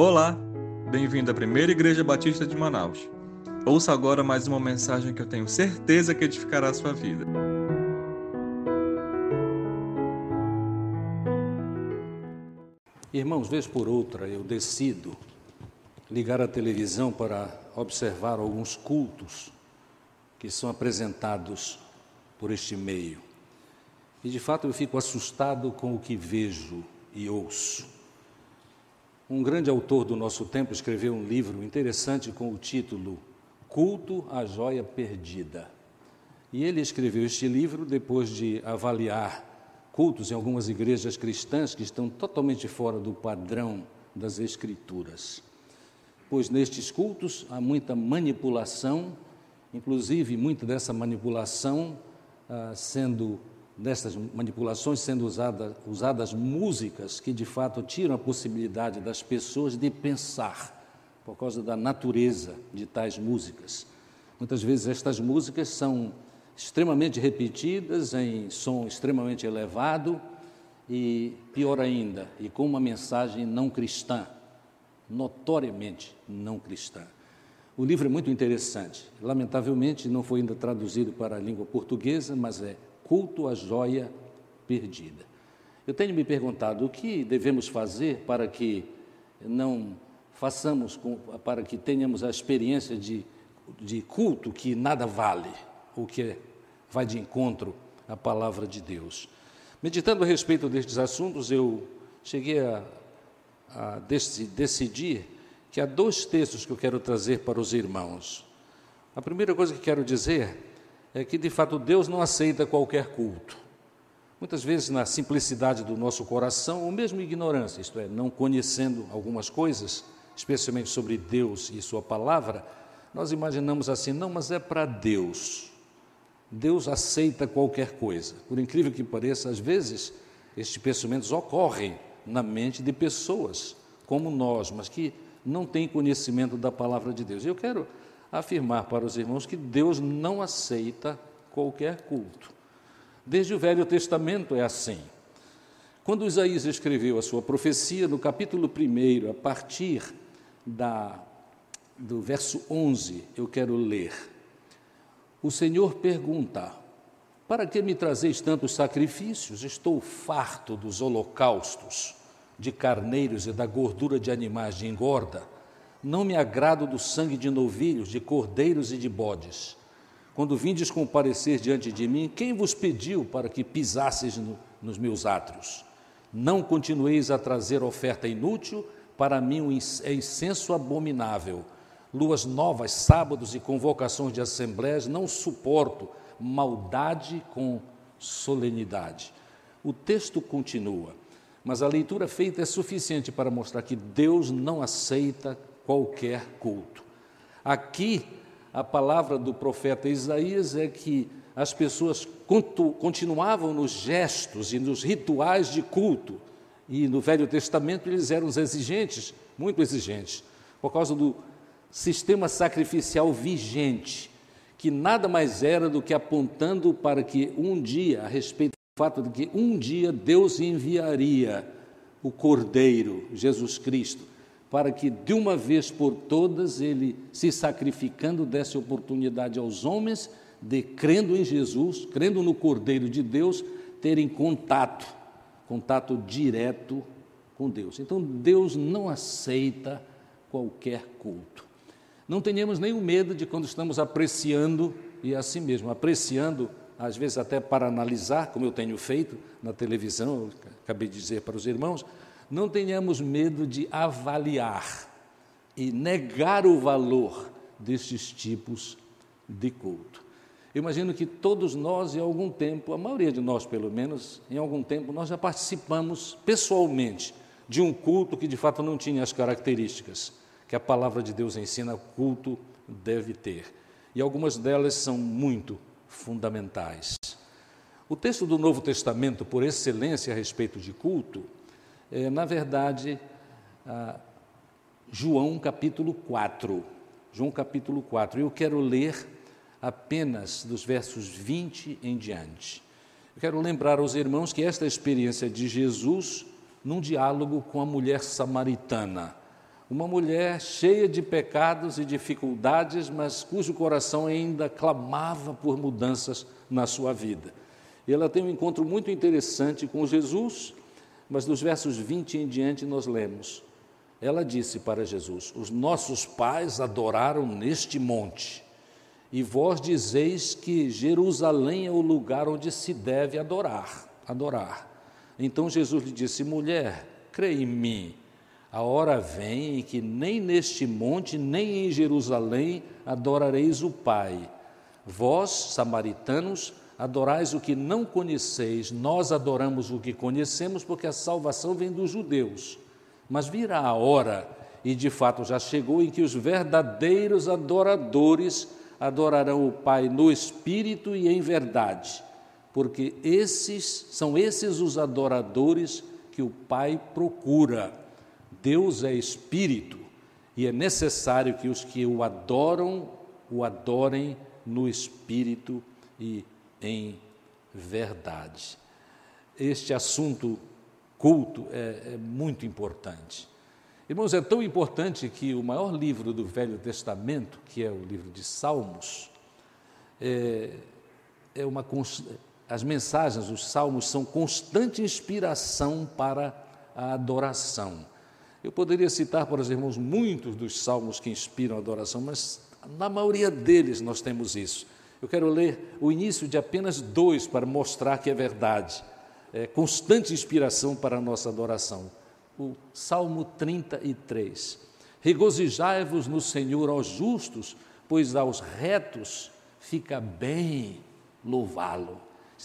Olá, bem-vindo à Primeira Igreja Batista de Manaus. Ouça agora mais uma mensagem que eu tenho certeza que edificará a sua vida. Irmãos, vez por outra eu decido ligar a televisão para observar alguns cultos que são apresentados por este meio. E de fato eu fico assustado com o que vejo e ouço. Um grande autor do nosso tempo escreveu um livro interessante com o título Culto à Joia Perdida. E ele escreveu este livro depois de avaliar cultos em algumas igrejas cristãs que estão totalmente fora do padrão das Escrituras. Pois nestes cultos há muita manipulação, inclusive muita dessa manipulação ah, sendo dessas manipulações sendo usada, usadas músicas que de fato tiram a possibilidade das pessoas de pensar, por causa da natureza de tais músicas. Muitas vezes estas músicas são extremamente repetidas em som extremamente elevado e, pior ainda, e com uma mensagem não cristã, notoriamente não cristã. O livro é muito interessante. Lamentavelmente não foi ainda traduzido para a língua portuguesa, mas é culto à joia perdida. Eu tenho me perguntado o que devemos fazer para que não façamos, com, para que tenhamos a experiência de, de culto que nada vale, o que vai de encontro à palavra de Deus. Meditando a respeito destes assuntos, eu cheguei a, a decidir que há dois textos que eu quero trazer para os irmãos. A primeira coisa que quero dizer é que, de fato, Deus não aceita qualquer culto. Muitas vezes, na simplicidade do nosso coração, ou mesmo ignorância, isto é, não conhecendo algumas coisas, especialmente sobre Deus e Sua palavra, nós imaginamos assim: não, mas é para Deus. Deus aceita qualquer coisa. Por incrível que pareça, às vezes, estes pensamentos ocorrem na mente de pessoas como nós, mas que não têm conhecimento da palavra de Deus. Eu quero afirmar para os irmãos que Deus não aceita qualquer culto. Desde o Velho Testamento é assim. Quando Isaías escreveu a sua profecia, no capítulo 1, a partir da, do verso 11, eu quero ler. O Senhor pergunta: Para que me trazeis tantos sacrifícios? Estou farto dos holocaustos, de carneiros e da gordura de animais de engorda não me agrado do sangue de novilhos, de cordeiros e de bodes. Quando vindes comparecer diante de mim, quem vos pediu para que pisasseis no, nos meus átrios? Não continueis a trazer oferta inútil, para mim é incenso abominável. Luas novas, sábados e convocações de assembleias, não suporto maldade com solenidade. O texto continua, mas a leitura feita é suficiente para mostrar que Deus não aceita qualquer culto. Aqui, a palavra do profeta Isaías é que as pessoas continuavam nos gestos e nos rituais de culto. E no Velho Testamento eles eram exigentes, muito exigentes, por causa do sistema sacrificial vigente, que nada mais era do que apontando para que um dia, a respeito do fato de que um dia Deus enviaria o Cordeiro, Jesus Cristo, para que de uma vez por todas ele, se sacrificando, desse oportunidade aos homens de, crendo em Jesus, crendo no Cordeiro de Deus, terem contato, contato direto com Deus. Então Deus não aceita qualquer culto. Não tenhamos nenhum medo de quando estamos apreciando, e assim mesmo, apreciando, às vezes até para analisar, como eu tenho feito na televisão, acabei de dizer para os irmãos, não tenhamos medo de avaliar e negar o valor destes tipos de culto. Eu imagino que todos nós, em algum tempo, a maioria de nós pelo menos, em algum tempo, nós já participamos pessoalmente de um culto que de fato não tinha as características que a palavra de Deus ensina culto deve ter. E algumas delas são muito fundamentais. O texto do Novo Testamento, por excelência a respeito de culto, é, na verdade, João capítulo 4. João capítulo 4. Eu quero ler apenas dos versos 20 em diante. Eu quero lembrar aos irmãos que esta experiência de Jesus num diálogo com a mulher samaritana, Uma mulher cheia de pecados e dificuldades, mas cujo coração ainda clamava por mudanças na sua vida. E ela tem um encontro muito interessante com Jesus, mas dos versos 20 em diante nós lemos. Ela disse para Jesus: Os nossos pais adoraram neste monte, e vós dizeis que Jerusalém é o lugar onde se deve adorar. Adorar. Então Jesus lhe disse: Mulher, crê em mim a hora vem em que nem neste monte, nem em Jerusalém adorareis o Pai. Vós, samaritanos, adorais o que não conheceis, nós adoramos o que conhecemos, porque a salvação vem dos judeus. Mas virá a hora, e de fato já chegou, em que os verdadeiros adoradores adorarão o Pai no espírito e em verdade, porque esses são esses os adoradores que o Pai procura. Deus é espírito e é necessário que os que o adoram, o adorem no espírito e em verdade. Este assunto culto é, é muito importante. Irmãos, é tão importante que o maior livro do Velho Testamento, que é o livro de Salmos, é, é uma as mensagens, os salmos são constante inspiração para a adoração. Eu poderia citar para os irmãos muitos dos salmos que inspiram a adoração, mas na maioria deles nós temos isso. Eu quero ler o início de apenas dois para mostrar que é verdade. É constante inspiração para a nossa adoração. O Salmo 33. Regozijai-vos no Senhor aos justos, pois aos retos fica bem louvá-lo.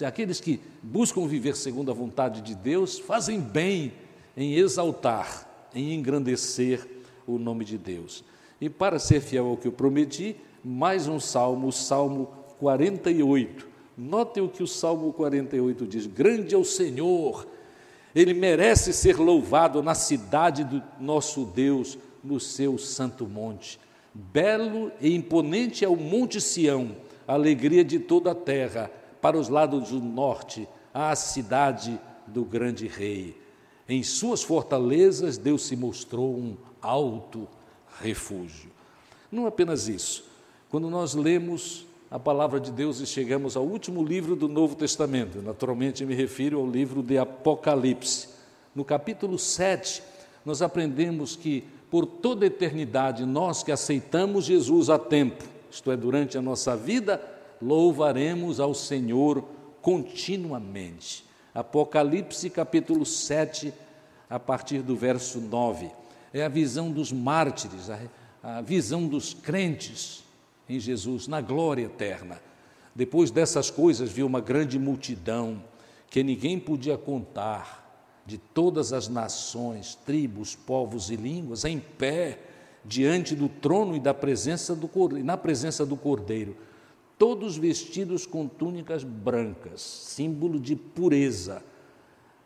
Aqueles que buscam viver segundo a vontade de Deus fazem bem em exaltar em engrandecer o nome de Deus. E para ser fiel ao que eu prometi, mais um salmo, o Salmo 48. Notem o que o Salmo 48 diz: Grande é o Senhor, ele merece ser louvado na cidade do nosso Deus, no seu santo monte. Belo e imponente é o Monte Sião, a alegria de toda a terra, para os lados do norte, a cidade do grande rei. Em suas fortalezas, Deus se mostrou um alto refúgio. Não apenas isso. Quando nós lemos a palavra de Deus e chegamos ao último livro do Novo Testamento, naturalmente me refiro ao livro de Apocalipse. No capítulo 7, nós aprendemos que por toda eternidade nós que aceitamos Jesus a tempo, isto é, durante a nossa vida, louvaremos ao Senhor continuamente. Apocalipse capítulo 7, a partir do verso 9. É a visão dos mártires, a, a visão dos crentes em Jesus, na glória eterna. Depois dessas coisas, viu uma grande multidão que ninguém podia contar, de todas as nações, tribos, povos e línguas, em pé diante do trono e da presença do na presença do Cordeiro todos vestidos com túnicas brancas, símbolo de pureza.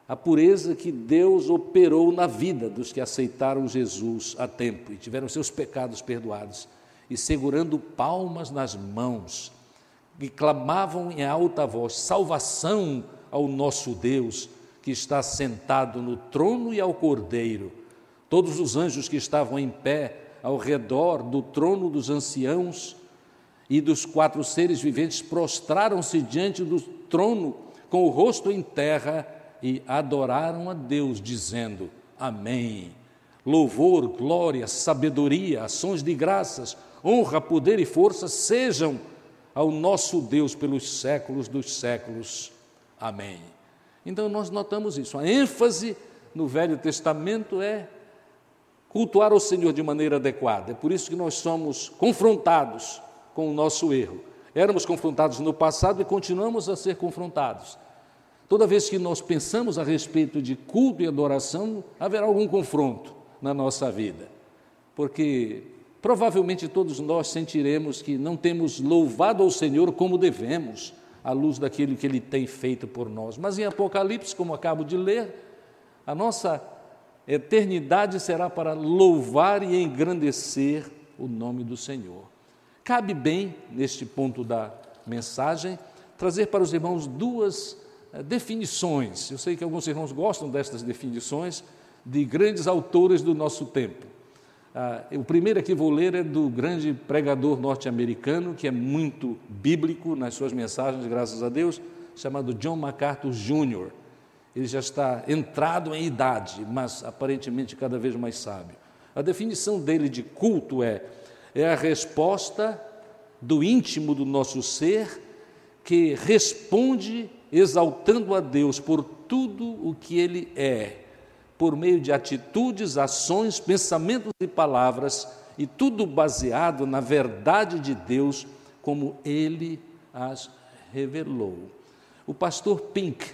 A pureza que Deus operou na vida dos que aceitaram Jesus a tempo e tiveram seus pecados perdoados, e segurando palmas nas mãos, e clamavam em alta voz: salvação ao nosso Deus, que está sentado no trono e ao cordeiro. Todos os anjos que estavam em pé ao redor do trono dos anciãos e dos quatro seres viventes prostraram-se diante do trono com o rosto em terra e adoraram a Deus, dizendo: Amém. Louvor, glória, sabedoria, ações de graças, honra, poder e força sejam ao nosso Deus pelos séculos dos séculos. Amém. Então nós notamos isso. A ênfase no Velho Testamento é cultuar o Senhor de maneira adequada. É por isso que nós somos confrontados com o nosso erro. Éramos confrontados no passado e continuamos a ser confrontados. Toda vez que nós pensamos a respeito de culto e adoração, haverá algum confronto na nossa vida, porque provavelmente todos nós sentiremos que não temos louvado ao Senhor como devemos, à luz daquilo que Ele tem feito por nós. Mas em Apocalipse, como acabo de ler, a nossa eternidade será para louvar e engrandecer o nome do Senhor. Cabe bem, neste ponto da mensagem, trazer para os irmãos duas eh, definições. Eu sei que alguns irmãos gostam destas definições de grandes autores do nosso tempo. Ah, o primeiro aqui vou ler é do grande pregador norte-americano, que é muito bíblico nas suas mensagens, graças a Deus, chamado John MacArthur Jr. Ele já está entrado em idade, mas aparentemente cada vez mais sábio. A definição dele de culto é, é a resposta do íntimo do nosso ser que responde exaltando a Deus por tudo o que Ele é, por meio de atitudes, ações, pensamentos e palavras, e tudo baseado na verdade de Deus, como Ele as revelou. O pastor Pink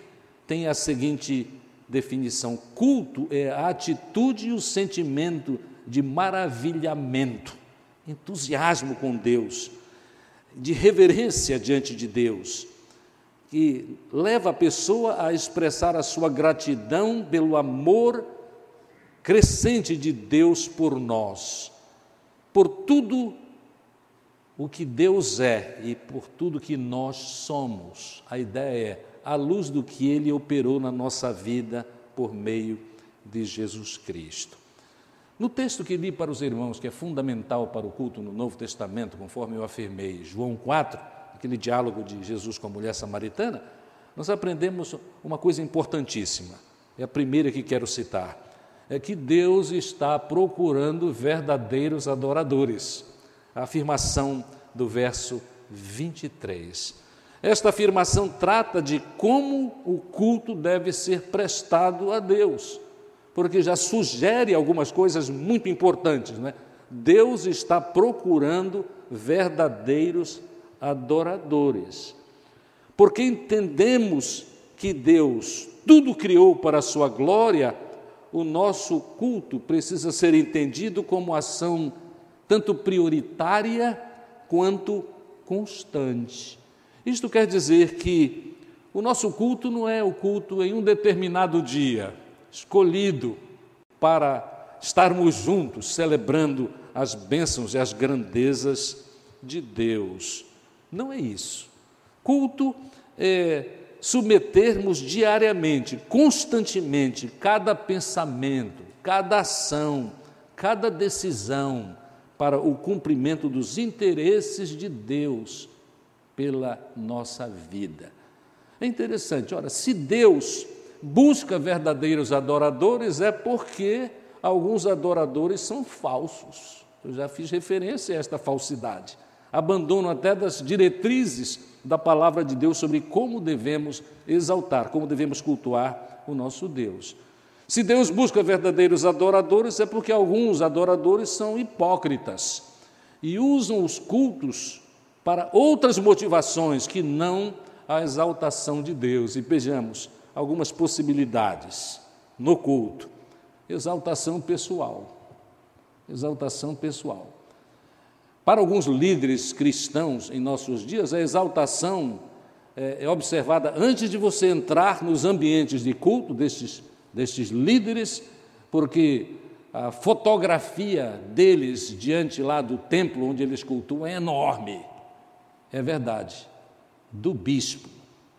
tem a seguinte definição: culto é a atitude e o sentimento de maravilhamento, entusiasmo com Deus, de reverência diante de Deus, que leva a pessoa a expressar a sua gratidão pelo amor crescente de Deus por nós, por tudo o que Deus é e por tudo que nós somos. A ideia é à luz do que ele operou na nossa vida por meio de Jesus Cristo. No texto que li para os irmãos, que é fundamental para o culto no Novo Testamento, conforme eu afirmei, João 4, aquele diálogo de Jesus com a mulher samaritana, nós aprendemos uma coisa importantíssima. É a primeira que quero citar. É que Deus está procurando verdadeiros adoradores. A afirmação do verso 23. Esta afirmação trata de como o culto deve ser prestado a Deus, porque já sugere algumas coisas muito importantes, né? Deus está procurando verdadeiros adoradores. Porque entendemos que Deus tudo criou para a sua glória, o nosso culto precisa ser entendido como ação tanto prioritária quanto constante. Isto quer dizer que o nosso culto não é o culto em um determinado dia, escolhido para estarmos juntos celebrando as bênçãos e as grandezas de Deus. Não é isso. Culto é submetermos diariamente, constantemente, cada pensamento, cada ação, cada decisão para o cumprimento dos interesses de Deus pela nossa vida. É interessante, ora, se Deus busca verdadeiros adoradores, é porque alguns adoradores são falsos. Eu já fiz referência a esta falsidade abandono até das diretrizes da palavra de Deus sobre como devemos exaltar, como devemos cultuar o nosso Deus. Se Deus busca verdadeiros adoradores, é porque alguns adoradores são hipócritas e usam os cultos para outras motivações que não a exaltação de Deus. E vejamos algumas possibilidades no culto: exaltação pessoal. Exaltação pessoal. Para alguns líderes cristãos em nossos dias, a exaltação é, é observada antes de você entrar nos ambientes de culto destes, destes líderes, porque a fotografia deles diante lá do templo onde eles cultuam é enorme. É verdade, do bispo,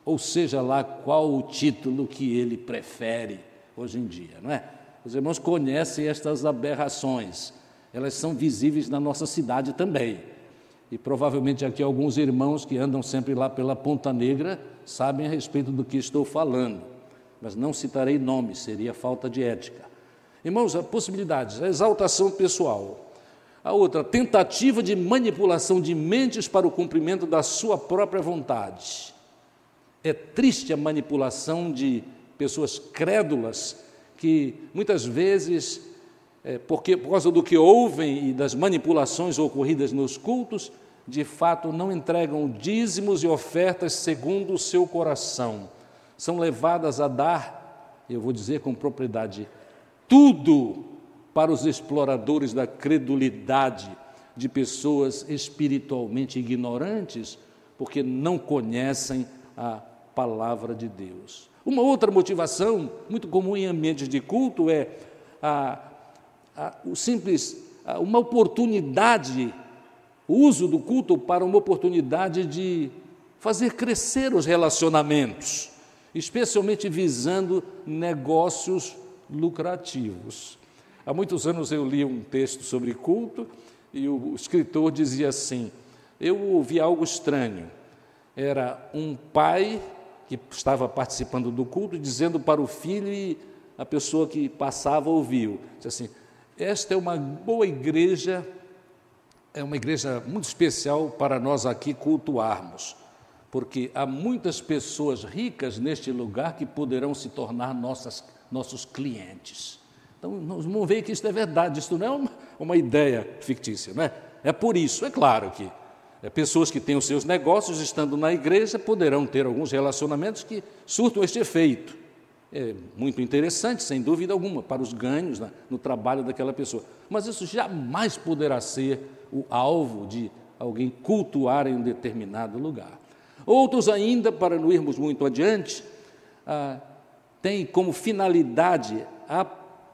ou seja lá qual o título que ele prefere hoje em dia, não é? Os irmãos conhecem estas aberrações elas são visíveis na nossa cidade também. E provavelmente aqui alguns irmãos que andam sempre lá pela Ponta Negra sabem a respeito do que estou falando, mas não citarei nomes, seria falta de ética. Irmãos, há possibilidades, a exaltação pessoal. A outra, tentativa de manipulação de mentes para o cumprimento da sua própria vontade. É triste a manipulação de pessoas crédulas que muitas vezes é, porque por causa do que ouvem e das manipulações ocorridas nos cultos, de fato não entregam dízimos e ofertas segundo o seu coração. São levadas a dar, eu vou dizer com propriedade, tudo para os exploradores da credulidade de pessoas espiritualmente ignorantes, porque não conhecem a palavra de Deus. Uma outra motivação, muito comum em ambientes de culto, é a o simples, uma oportunidade, o uso do culto para uma oportunidade de fazer crescer os relacionamentos, especialmente visando negócios lucrativos. Há muitos anos eu li um texto sobre culto e o escritor dizia assim: Eu ouvi algo estranho. Era um pai que estava participando do culto dizendo para o filho e a pessoa que passava ouviu. Assim: Esta é uma boa igreja, é uma igreja muito especial para nós aqui cultuarmos, porque há muitas pessoas ricas neste lugar que poderão se tornar nossas, nossos clientes. Então, vamos ver que isso é verdade, isso não é uma, uma ideia fictícia, não é? É por isso, é claro que é, pessoas que têm os seus negócios estando na igreja poderão ter alguns relacionamentos que surtam este efeito. É muito interessante, sem dúvida alguma, para os ganhos no trabalho daquela pessoa. Mas isso jamais poderá ser o alvo de alguém cultuar em um determinado lugar. Outros ainda, para não irmos muito adiante, ah, têm como finalidade a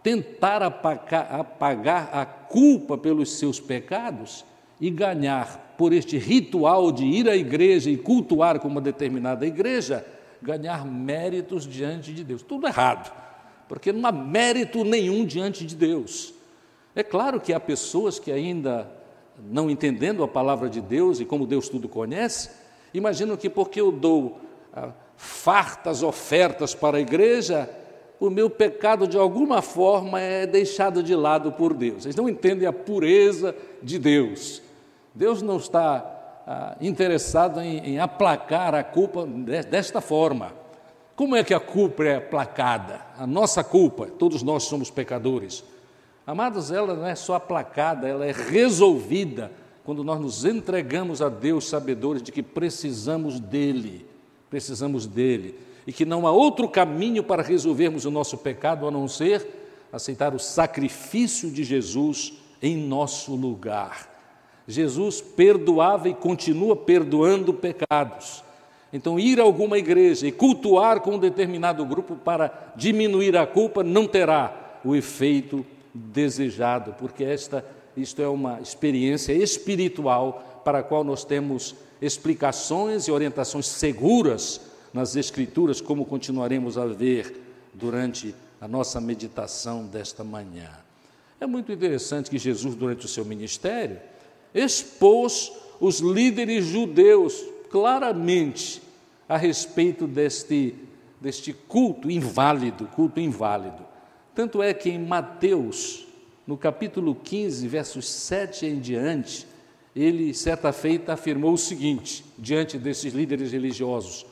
tentar apagar, apagar a culpa pelos seus pecados e ganhar, por este ritual de ir à igreja e cultuar com uma determinada igreja, ganhar méritos diante de Deus. Tudo errado, porque não há mérito nenhum diante de Deus. É claro que há pessoas que ainda não entendendo a palavra de Deus e como Deus tudo conhece, imaginam que porque eu dou ah, fartas ofertas para a igreja, o meu pecado de alguma forma é deixado de lado por Deus. Eles não entendem a pureza de Deus. Deus não está interessado em, em aplacar a culpa desta forma. Como é que a culpa é aplacada? A nossa culpa, todos nós somos pecadores. Amados, ela não é só aplacada, ela é resolvida quando nós nos entregamos a Deus, sabedores de que precisamos dele, precisamos dele e que não há outro caminho para resolvermos o nosso pecado a não ser aceitar o sacrifício de Jesus em nosso lugar. Jesus perdoava e continua perdoando pecados. Então, ir a alguma igreja e cultuar com um determinado grupo para diminuir a culpa não terá o efeito desejado, porque esta isto é uma experiência espiritual para a qual nós temos explicações e orientações seguras nas Escrituras, como continuaremos a ver durante a nossa meditação desta manhã. É muito interessante que Jesus, durante o seu ministério, expôs os líderes judeus claramente a respeito deste, deste culto inválido, culto inválido. Tanto é que em Mateus, no capítulo 15, versos 7 em diante, ele, certa feita, afirmou o seguinte, diante desses líderes religiosos: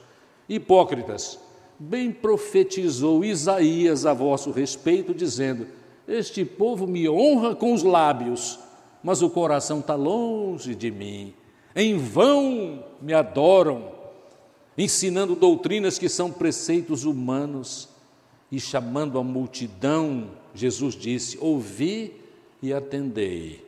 Hipócritas, bem profetizou Isaías a vosso respeito, dizendo: Este povo me honra com os lábios, mas o coração está longe de mim. Em vão me adoram, ensinando doutrinas que são preceitos humanos. E chamando a multidão, Jesus disse: Ouvi e atendei.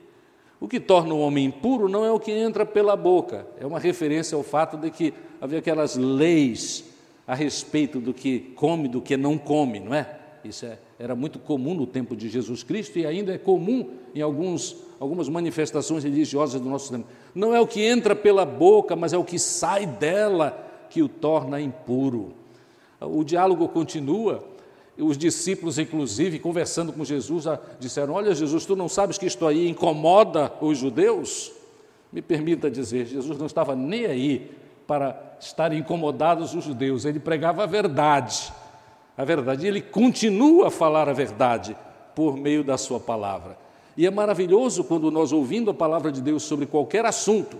O que torna o homem impuro não é o que entra pela boca, é uma referência ao fato de que havia aquelas leis a respeito do que come, do que não come, não é? Isso é, era muito comum no tempo de Jesus Cristo e ainda é comum em alguns, algumas manifestações religiosas do nosso tempo. Não é o que entra pela boca, mas é o que sai dela que o torna impuro. O diálogo continua. Os discípulos, inclusive, conversando com Jesus, disseram: Olha, Jesus, tu não sabes que isto aí incomoda os judeus? Me permita dizer, Jesus não estava nem aí para estar incomodados os judeus, ele pregava a verdade. A verdade, ele continua a falar a verdade por meio da sua palavra. E é maravilhoso quando nós ouvindo a palavra de Deus sobre qualquer assunto,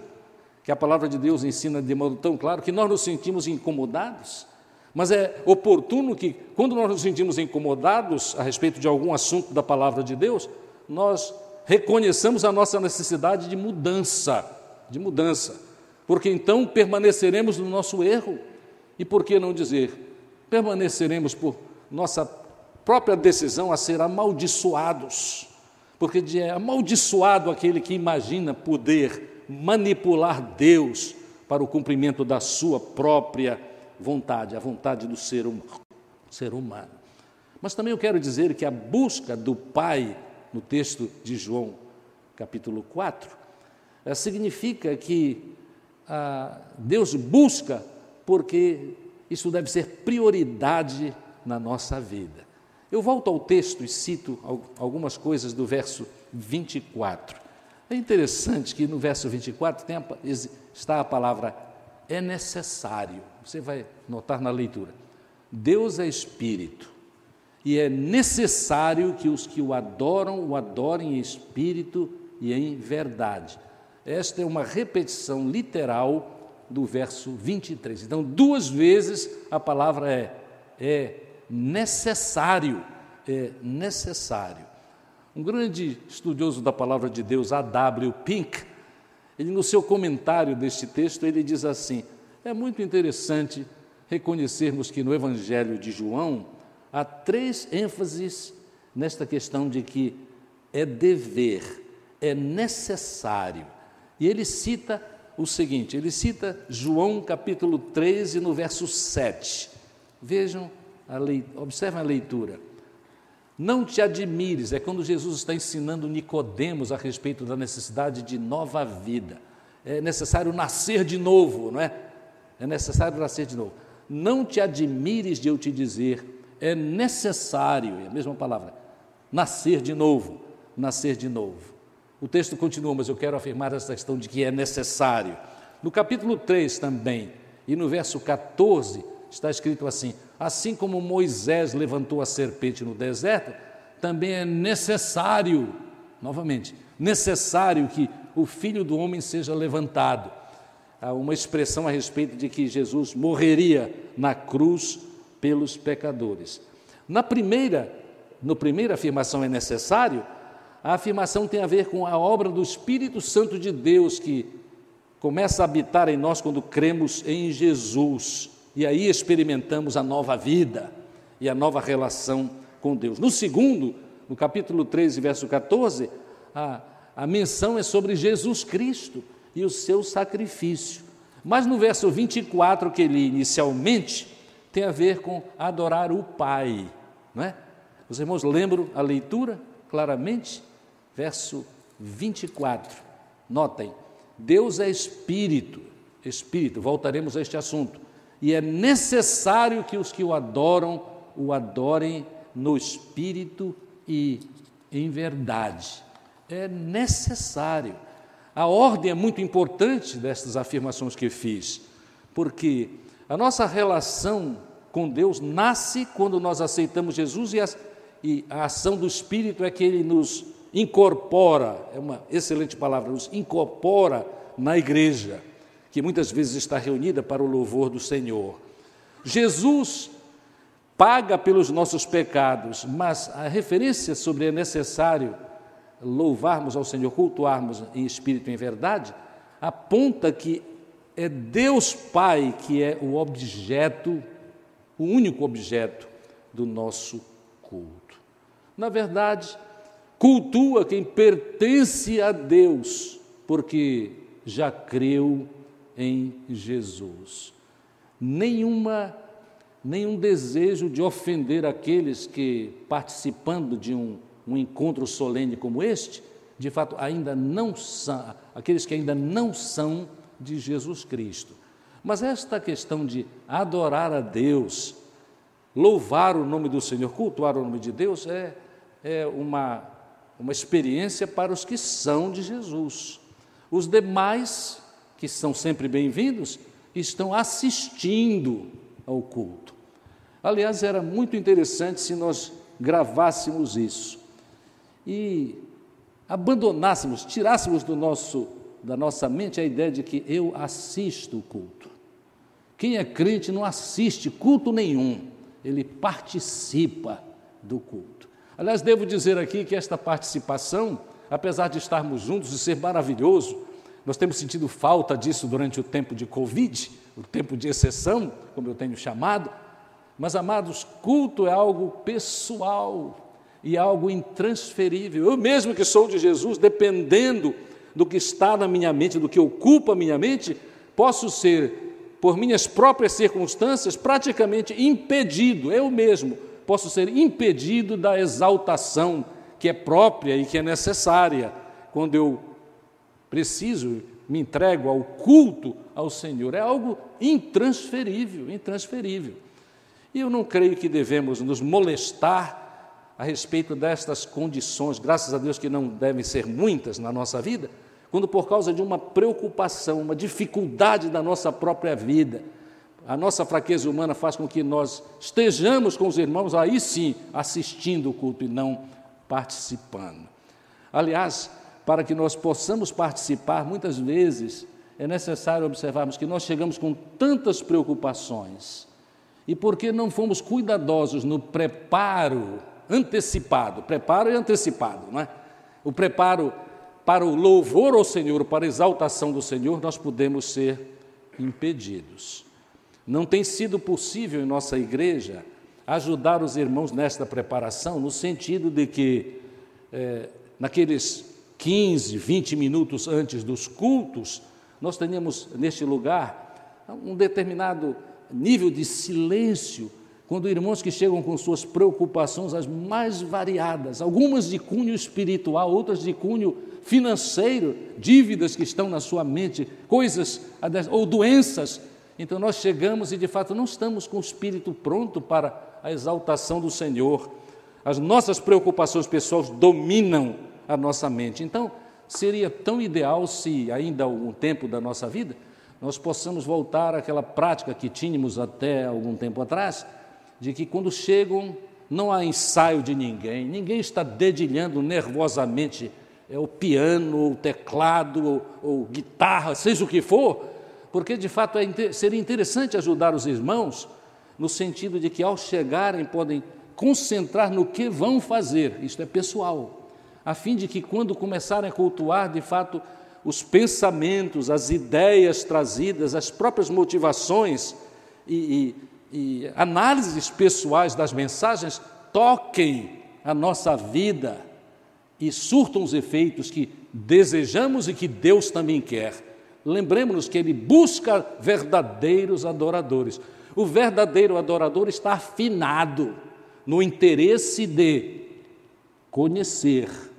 que a palavra de Deus ensina de modo tão claro que nós nos sentimos incomodados. Mas é oportuno que, quando nós nos sentimos incomodados a respeito de algum assunto da palavra de Deus, nós reconheçamos a nossa necessidade de mudança, de mudança porque então permaneceremos no nosso erro. E por que não dizer? Permaneceremos por nossa própria decisão a ser amaldiçoados. Porque é amaldiçoado aquele que imagina poder manipular Deus para o cumprimento da sua própria vontade, a vontade do ser, hum, ser humano. Mas também eu quero dizer que a busca do Pai, no texto de João, capítulo 4, eh, significa que ah, Deus busca, porque isso deve ser prioridade na nossa vida. Eu volto ao texto e cito algumas coisas do verso 24. É interessante que no verso 24 tem a, está a palavra é necessário. Você vai notar na leitura. Deus é espírito e é necessário que os que o adoram o adorem em espírito e em verdade. Esta é uma repetição literal do verso 23. Então, duas vezes a palavra é é necessário, é necessário. Um grande estudioso da palavra de Deus, A.W. Pink, ele no seu comentário deste texto, ele diz assim: é muito interessante reconhecermos que no Evangelho de João há três ênfases nesta questão de que é dever, é necessário. E ele cita o seguinte: ele cita João capítulo 13, no verso 7. Vejam, a observem a leitura. Não te admires, é quando Jesus está ensinando Nicodemos a respeito da necessidade de nova vida. É necessário nascer de novo, não é? É necessário nascer de novo. Não te admires de eu te dizer, é necessário, é a mesma palavra, nascer de novo, nascer de novo. O texto continua, mas eu quero afirmar essa questão de que é necessário. No capítulo 3 também, e no verso 14, está escrito assim: Assim como Moisés levantou a serpente no deserto, também é necessário, novamente, necessário que o filho do homem seja levantado. Há uma expressão a respeito de que Jesus morreria na cruz pelos pecadores. Na primeira, no primeira afirmação é necessário, a afirmação tem a ver com a obra do Espírito Santo de Deus que começa a habitar em nós quando cremos em Jesus. E aí experimentamos a nova vida e a nova relação com Deus. No segundo, no capítulo 13, verso 14, a, a menção é sobre Jesus Cristo e o seu sacrifício. Mas no verso 24, que ele inicialmente tem a ver com adorar o Pai, não é? Os irmãos lembram a leitura claramente? Verso 24. Notem, Deus é espírito, espírito, voltaremos a este assunto e é necessário que os que o adoram o adorem no espírito e em verdade. É necessário. A ordem é muito importante destas afirmações que fiz, porque a nossa relação com Deus nasce quando nós aceitamos Jesus e a, e a ação do Espírito é que ele nos incorpora é uma excelente palavra nos incorpora na igreja que muitas vezes está reunida para o louvor do Senhor. Jesus paga pelos nossos pecados, mas a referência sobre é necessário louvarmos ao Senhor, cultuarmos em espírito e em verdade, aponta que é Deus Pai que é o objeto, o único objeto do nosso culto. Na verdade, cultua quem pertence a Deus, porque já creu em Jesus. Nenhuma, nenhum desejo de ofender aqueles que, participando de um, um encontro solene como este, de fato ainda não são, aqueles que ainda não são de Jesus Cristo. Mas esta questão de adorar a Deus, louvar o nome do Senhor, cultuar o nome de Deus, é, é uma, uma experiência para os que são de Jesus. Os demais que são sempre bem-vindos, estão assistindo ao culto. Aliás, era muito interessante se nós gravássemos isso e abandonássemos, tirássemos do nosso, da nossa mente a ideia de que eu assisto o culto. Quem é crente não assiste culto nenhum, ele participa do culto. Aliás, devo dizer aqui que esta participação, apesar de estarmos juntos e ser maravilhoso, nós temos sentido falta disso durante o tempo de Covid, o tempo de exceção, como eu tenho chamado. Mas, amados, culto é algo pessoal e algo intransferível. Eu mesmo que sou de Jesus, dependendo do que está na minha mente, do que ocupa a minha mente, posso ser, por minhas próprias circunstâncias, praticamente impedido, eu mesmo posso ser impedido da exaltação que é própria e que é necessária quando eu preciso, me entrego ao culto ao Senhor. É algo intransferível, intransferível. E eu não creio que devemos nos molestar a respeito destas condições, graças a Deus que não devem ser muitas na nossa vida, quando por causa de uma preocupação, uma dificuldade da nossa própria vida, a nossa fraqueza humana faz com que nós estejamos com os irmãos, aí sim, assistindo o culto e não participando. Aliás, para que nós possamos participar, muitas vezes é necessário observarmos que nós chegamos com tantas preocupações e porque não fomos cuidadosos no preparo antecipado, preparo e antecipado, não é? O preparo para o louvor ao Senhor, para a exaltação do Senhor, nós podemos ser impedidos. Não tem sido possível em nossa igreja ajudar os irmãos nesta preparação, no sentido de que, é, naqueles 15, 20 minutos antes dos cultos, nós teníamos neste lugar um determinado nível de silêncio, quando irmãos que chegam com suas preocupações as mais variadas, algumas de cunho espiritual, outras de cunho financeiro, dívidas que estão na sua mente, coisas ou doenças. Então nós chegamos e de fato não estamos com o espírito pronto para a exaltação do Senhor. As nossas preocupações pessoais dominam a nossa mente. Então, seria tão ideal se ainda algum tempo da nossa vida nós possamos voltar àquela prática que tínhamos até algum tempo atrás, de que quando chegam não há ensaio de ninguém, ninguém está dedilhando nervosamente é o piano, o teclado, ou, ou guitarra, seja o que for, porque de fato é, seria interessante ajudar os irmãos no sentido de que ao chegarem podem concentrar no que vão fazer, isto é pessoal, a fim de que quando começarem a cultuar, de fato, os pensamentos, as ideias trazidas, as próprias motivações e, e, e análises pessoais das mensagens toquem a nossa vida e surtam os efeitos que desejamos e que Deus também quer. Lembremos-nos que Ele busca verdadeiros adoradores. O verdadeiro adorador está afinado no interesse de conhecer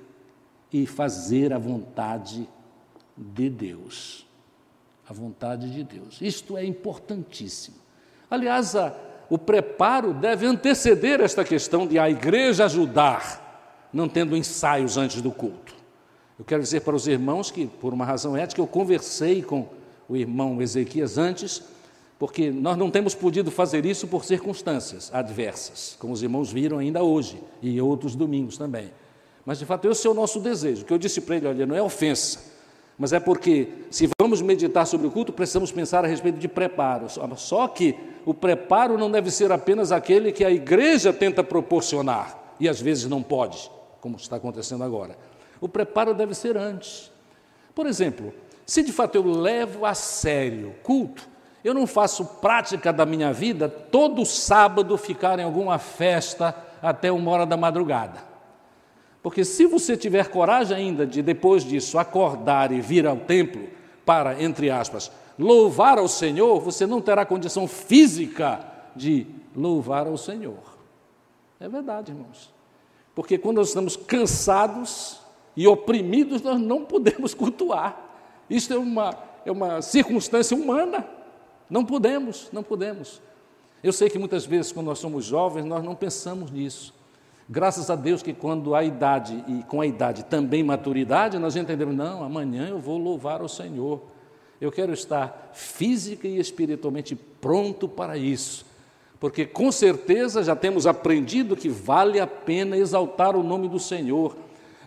e fazer a vontade de Deus. A vontade de Deus. Isto é importantíssimo. Aliás, a, o preparo deve anteceder esta questão de a igreja ajudar não tendo ensaios antes do culto. Eu quero dizer para os irmãos que, por uma razão ética, eu conversei com o irmão Ezequias antes, porque nós não temos podido fazer isso por circunstâncias adversas, como os irmãos viram ainda hoje e outros domingos também. Mas, de fato, esse é o nosso desejo. O que eu disse para ele, olha, não é ofensa, mas é porque, se vamos meditar sobre o culto, precisamos pensar a respeito de preparo. Só que o preparo não deve ser apenas aquele que a igreja tenta proporcionar, e às vezes não pode como está acontecendo agora. O preparo deve ser antes. Por exemplo, se de fato eu levo a sério culto, eu não faço prática da minha vida todo sábado ficar em alguma festa até uma hora da madrugada. Porque se você tiver coragem ainda de depois disso acordar e vir ao templo para, entre aspas, louvar ao Senhor, você não terá condição física de louvar ao Senhor. É verdade, irmãos. Porque quando nós estamos cansados e oprimidos, nós não podemos cultuar. Isso é uma, é uma circunstância humana. Não podemos, não podemos. Eu sei que muitas vezes, quando nós somos jovens, nós não pensamos nisso. Graças a Deus que quando a idade, e com a idade também maturidade, nós entendemos, não, amanhã eu vou louvar o Senhor. Eu quero estar física e espiritualmente pronto para isso porque com certeza já temos aprendido que vale a pena exaltar o nome do Senhor.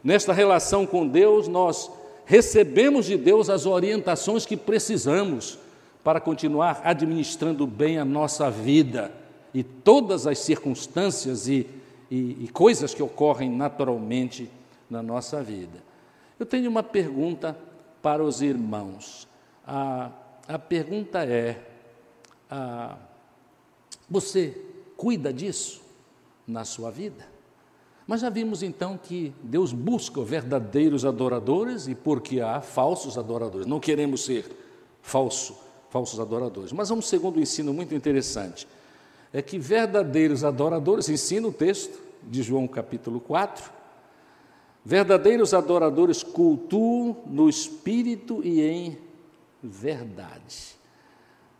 Nesta relação com Deus, nós recebemos de Deus as orientações que precisamos para continuar administrando bem a nossa vida e todas as circunstâncias e, e, e coisas que ocorrem naturalmente na nossa vida. Eu tenho uma pergunta para os irmãos. A, a pergunta é: a, você cuida disso na sua vida? Mas já vimos então que Deus busca verdadeiros adoradores e porque há falsos adoradores. Não queremos ser falso, falsos adoradores. Mas há um segundo ensino muito interessante. É que verdadeiros adoradores, ensina o texto de João capítulo 4, verdadeiros adoradores cultuam no espírito e em verdade.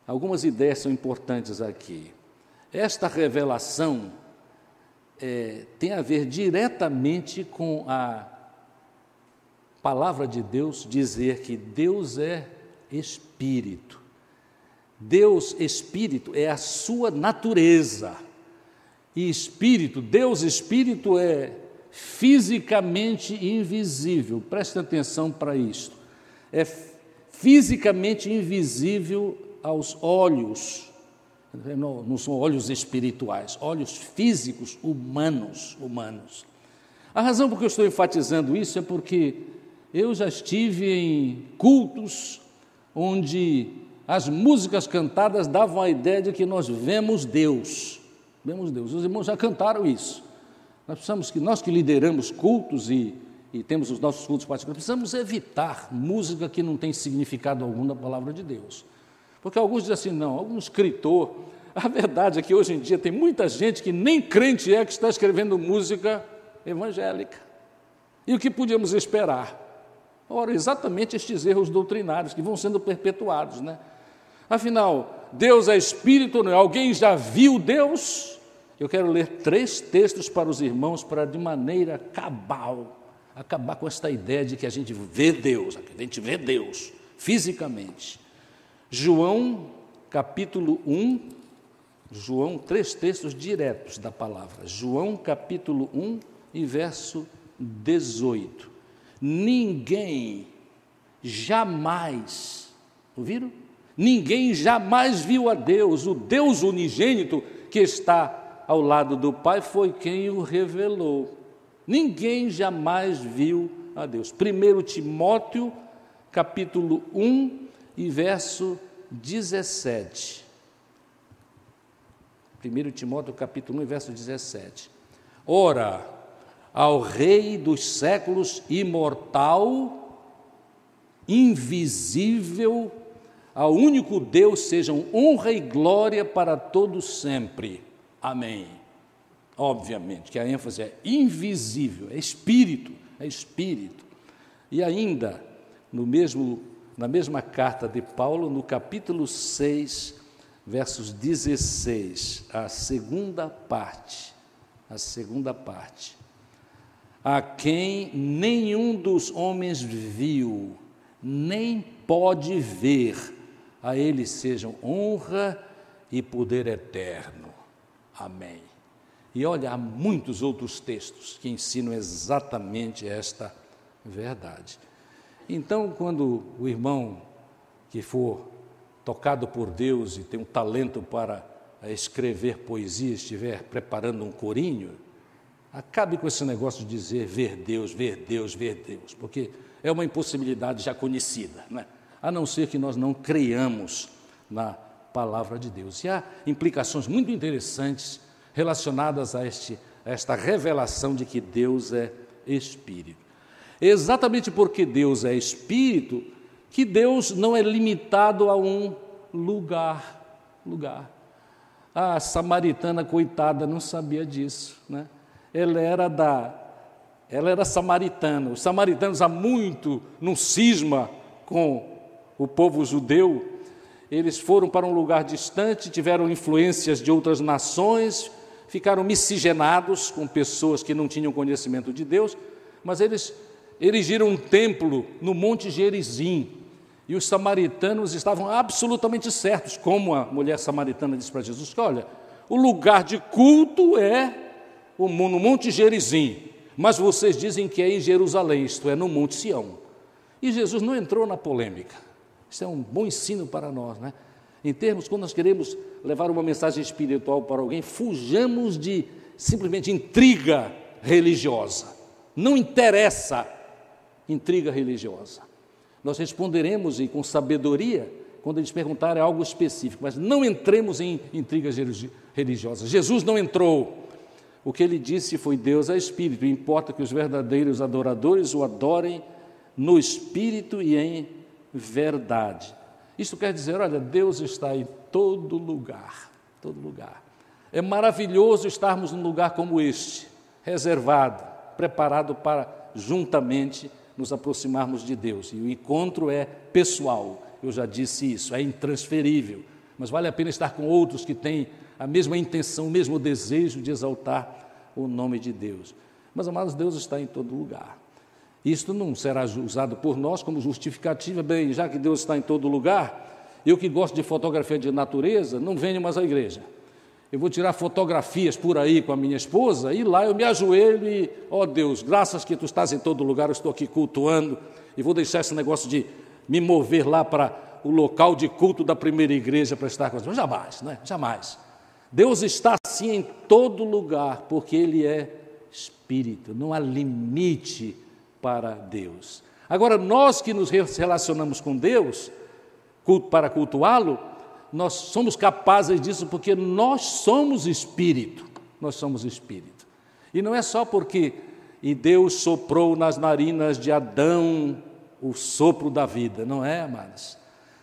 Algumas ideias são importantes aqui. Esta revelação é, tem a ver diretamente com a palavra de Deus dizer que Deus é espírito. Deus espírito é a sua natureza. E espírito, Deus espírito é fisicamente invisível. Preste atenção para isto. É fisicamente invisível aos olhos. Não, não são olhos espirituais, olhos físicos humanos, humanos. A razão por que eu estou enfatizando isso é porque eu já estive em cultos onde as músicas cantadas davam a ideia de que nós vemos Deus. Vemos Deus. Os irmãos já cantaram isso. Nós precisamos que nós que lideramos cultos e, e temos os nossos cultos particulares, precisamos evitar música que não tem significado algum da palavra de Deus. Porque alguns dizem assim, não, algum escritor. A verdade é que hoje em dia tem muita gente que nem crente é que está escrevendo música evangélica. E o que podíamos esperar? Ora, exatamente estes erros doutrinários que vão sendo perpetuados, né? Afinal, Deus é espírito, não é? Alguém já viu Deus? Eu quero ler três textos para os irmãos para, de maneira cabal, acabar com esta ideia de que a gente vê Deus, a gente vê Deus fisicamente. João, capítulo 1, João, três textos diretos da palavra. João, capítulo 1 e verso 18. Ninguém jamais, ouviram? Ninguém jamais viu a Deus, o Deus unigênito que está ao lado do Pai foi quem o revelou. Ninguém jamais viu a Deus. 1 Timóteo, capítulo 1 e verso 17. 1 Timóteo, capítulo 1, verso 17. Ora, ao Rei dos séculos, imortal, invisível, ao único Deus sejam honra e glória para todos sempre. Amém. Obviamente que a ênfase é invisível, é espírito, é espírito. E ainda, no mesmo, na mesma carta de Paulo, no capítulo 6, versos 16, a segunda parte, a segunda parte a quem nenhum dos homens viu, nem pode ver, a ele sejam honra e poder eterno. Amém. E olha, há muitos outros textos que ensinam exatamente esta verdade. Então, quando o irmão que for tocado por Deus e tem um talento para escrever poesia, estiver preparando um corinho, Acabe com esse negócio de dizer ver Deus, ver Deus, ver Deus, porque é uma impossibilidade já conhecida, né? A não ser que nós não creiamos na palavra de Deus. E há implicações muito interessantes relacionadas a, este, a esta revelação de que Deus é Espírito. Exatamente porque Deus é Espírito, que Deus não é limitado a um lugar. Lugar. A samaritana, coitada, não sabia disso, né? ela era da ela era samaritana. Os samaritanos há muito num cisma com o povo judeu. Eles foram para um lugar distante, tiveram influências de outras nações, ficaram miscigenados com pessoas que não tinham conhecimento de Deus, mas eles erigiram um templo no Monte Gerizim. E os samaritanos estavam absolutamente certos, como a mulher samaritana disse para Jesus: olha, o lugar de culto é no Monte Gerizim, mas vocês dizem que é em Jerusalém, isto é, no Monte Sião. E Jesus não entrou na polêmica. Isso é um bom ensino para nós, né? Em termos, quando nós queremos levar uma mensagem espiritual para alguém, fujamos de simplesmente intriga religiosa. Não interessa intriga religiosa. Nós responderemos e com sabedoria quando eles perguntarem algo específico, mas não entremos em intrigas religiosas. Jesus não entrou. O que ele disse foi: Deus é espírito, importa que os verdadeiros adoradores o adorem no espírito e em verdade. Isso quer dizer, olha, Deus está em todo lugar, todo lugar. É maravilhoso estarmos num lugar como este, reservado, preparado para juntamente nos aproximarmos de Deus. E o encontro é pessoal. Eu já disse isso, é intransferível. Mas vale a pena estar com outros que têm a mesma intenção, o mesmo desejo de exaltar o nome de Deus. Mas, amados, Deus está em todo lugar. Isto não será usado por nós como justificativa, bem, já que Deus está em todo lugar, eu que gosto de fotografia de natureza, não venho mais à igreja. Eu vou tirar fotografias por aí com a minha esposa e lá eu me ajoelho e, ó oh Deus, graças que tu estás em todo lugar, eu estou aqui cultuando e vou deixar esse negócio de me mover lá para o local de culto da primeira igreja para estar com as Jamais, né? Jamais. Deus está assim em todo lugar, porque Ele é Espírito, não há limite para Deus. Agora, nós que nos relacionamos com Deus, para cultuá-lo, nós somos capazes disso porque nós somos Espírito. Nós somos Espírito. E não é só porque e Deus soprou nas narinas de Adão o sopro da vida, não é, amados?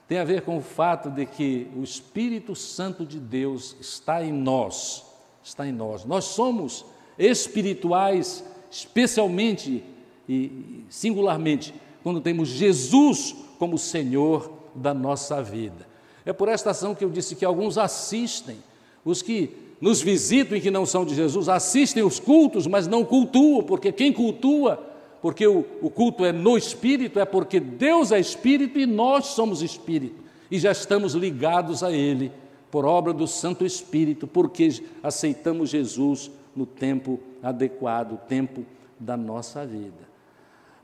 Tem a ver com o fato de que o Espírito Santo de Deus está em nós, está em nós. Nós somos espirituais, especialmente e singularmente quando temos Jesus como Senhor da nossa vida. É por esta ação que eu disse que alguns assistem, os que nos visitam e que não são de Jesus, assistem os cultos, mas não cultuam, porque quem cultua porque o, o culto é no Espírito, é porque Deus é Espírito e nós somos Espírito, e já estamos ligados a Ele por obra do Santo Espírito, porque aceitamos Jesus no tempo adequado, o tempo da nossa vida.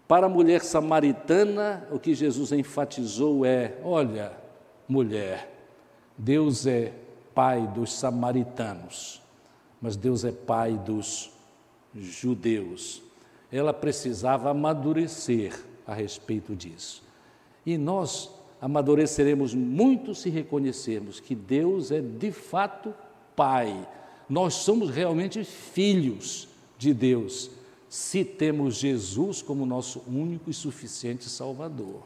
Para a mulher samaritana, o que Jesus enfatizou é: olha, mulher, Deus é pai dos samaritanos, mas Deus é pai dos judeus ela precisava amadurecer a respeito disso. E nós amadureceremos muito se reconhecermos que Deus é de fato Pai. Nós somos realmente filhos de Deus, se temos Jesus como nosso único e suficiente Salvador.